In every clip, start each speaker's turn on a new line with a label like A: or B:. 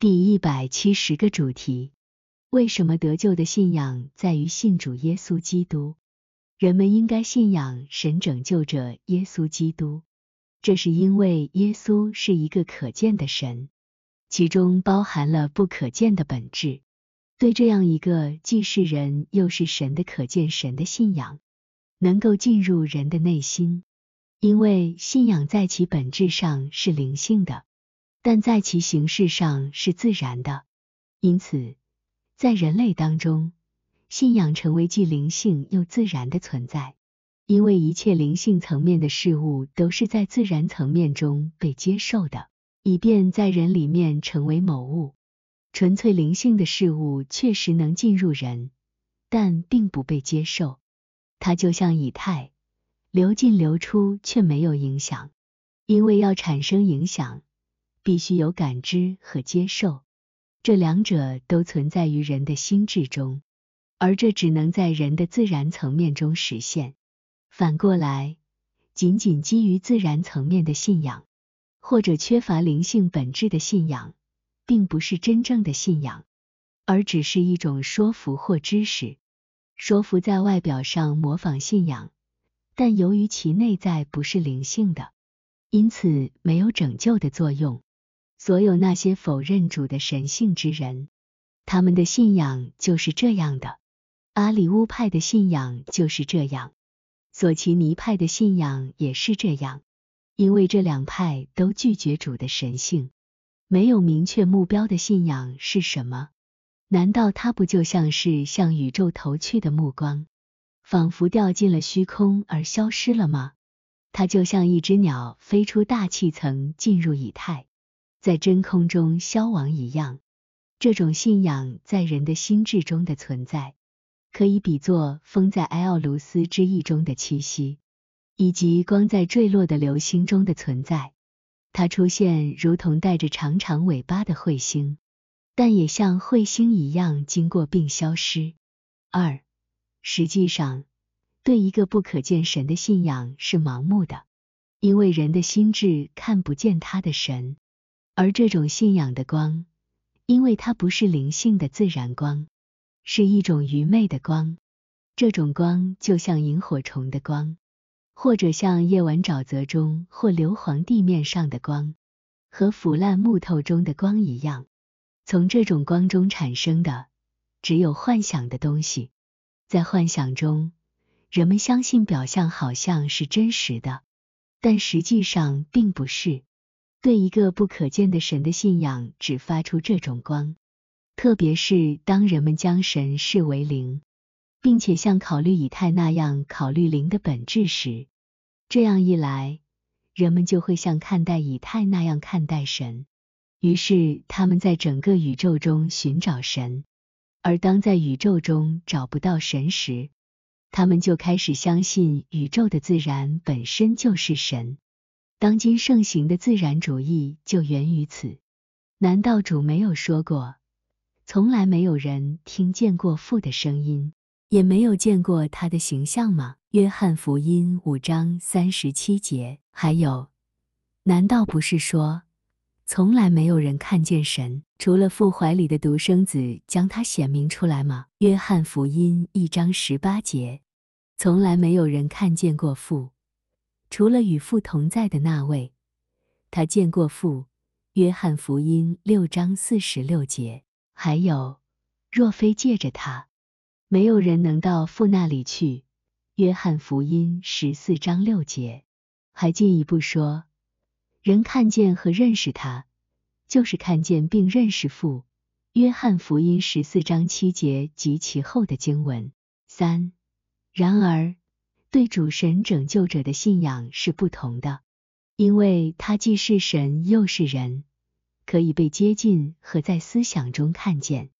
A: 第一百七十个主题：为什么得救的信仰在于信主耶稣基督？人们应该信仰神拯救者耶稣基督，这是因为耶稣是一个可见的神，其中包含了不可见的本质。对这样一个既是人又是神的可见神的信仰，能够进入人的内心，因为信仰在其本质上是灵性的。但在其形式上是自然的，因此，在人类当中，信仰成为既灵性又自然的存在。因为一切灵性层面的事物都是在自然层面中被接受的，以便在人里面成为某物。纯粹灵性的事物确实能进入人，但并不被接受。它就像以太，流进流出却没有影响，因为要产生影响。必须有感知和接受，这两者都存在于人的心智中，而这只能在人的自然层面中实现。反过来，仅仅基于自然层面的信仰，或者缺乏灵性本质的信仰，并不是真正的信仰，而只是一种说服或知识。说服在外表上模仿信仰，但由于其内在不是灵性的，因此没有拯救的作用。所有那些否认主的神性之人，他们的信仰就是这样的。阿里乌派的信仰就是这样，索奇尼派的信仰也是这样。因为这两派都拒绝主的神性，没有明确目标的信仰是什么？难道它不就像是向宇宙投去的目光，仿佛掉进了虚空而消失了吗？它就像一只鸟飞出大气层，进入以太。在真空中消亡一样，这种信仰在人的心智中的存在，可以比作风在埃奥卢斯之翼中的栖息，以及光在坠落的流星中的存在。它出现如同带着长长尾巴的彗星，但也像彗星一样经过并消失。二，实际上，对一个不可见神的信仰是盲目的，因为人的心智看不见他的神。而这种信仰的光，因为它不是灵性的自然光，是一种愚昧的光。这种光就像萤火虫的光，或者像夜晚沼泽中或硫磺地面上的光，和腐烂木头中的光一样。从这种光中产生的，只有幻想的东西。在幻想中，人们相信表象好像是真实的，但实际上并不是。对一个不可见的神的信仰只发出这种光，特别是当人们将神视为灵，并且像考虑以太那样考虑灵的本质时，这样一来，人们就会像看待以太那样看待神。于是他们在整个宇宙中寻找神，而当在宇宙中找不到神时，他们就开始相信宇宙的自然本身就是神。当今盛行的自然主义就源于此。难道主没有说过，从来没有人听见过父的声音，也没有见过他的形象吗？约翰福音五章三十七节。还有，难道不是说，从来没有人看见神，除了父怀里的独生子将他显明出来吗？约翰福音一章十八节。从来没有人看见过父。除了与父同在的那位，他见过父。约翰福音六章四十六节。还有，若非借着他，没有人能到父那里去。约翰福音十四章六节。还进一步说，人看见和认识他，就是看见并认识父。约翰福音十四章七节及其后的经文。三，然而。对主神拯救者的信仰是不同的，因为他既是神又是人，可以被接近和在思想中看见，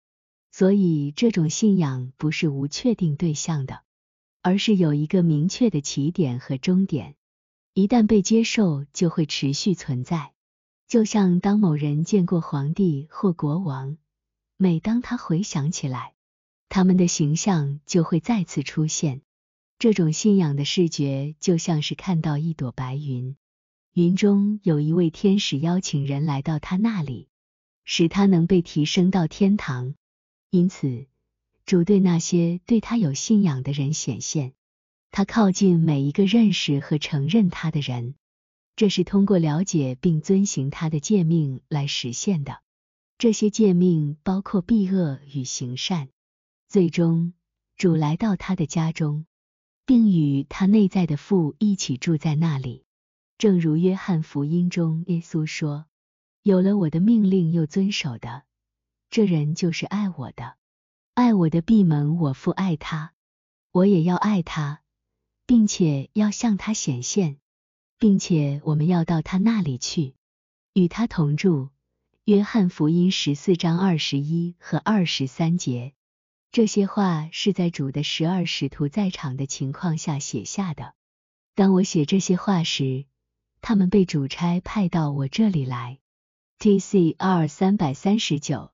A: 所以这种信仰不是无确定对象的，而是有一个明确的起点和终点。一旦被接受，就会持续存在。就像当某人见过皇帝或国王，每当他回想起来，他们的形象就会再次出现。这种信仰的视觉就像是看到一朵白云，云中有一位天使邀请人来到他那里，使他能被提升到天堂。因此，主对那些对他有信仰的人显现，他靠近每一个认识和承认他的人。这是通过了解并遵行他的诫命来实现的。这些诫命包括避恶与行善。最终，主来到他的家中，并与他内在的父一起住在那里。正如约翰福音中耶稣说：“有了我的命令又遵守的，这人就是爱我的。爱我的闭门，我父爱他，我也要爱他，并且要向他显现，并且我们要到他那里去，与他同住。”约翰福音十四章二十一和二十三节，这些话是在主的十二使徒在场的情况下写下的。当我写这些话时，他们被主差派到我这里来。T C R 三百三十九。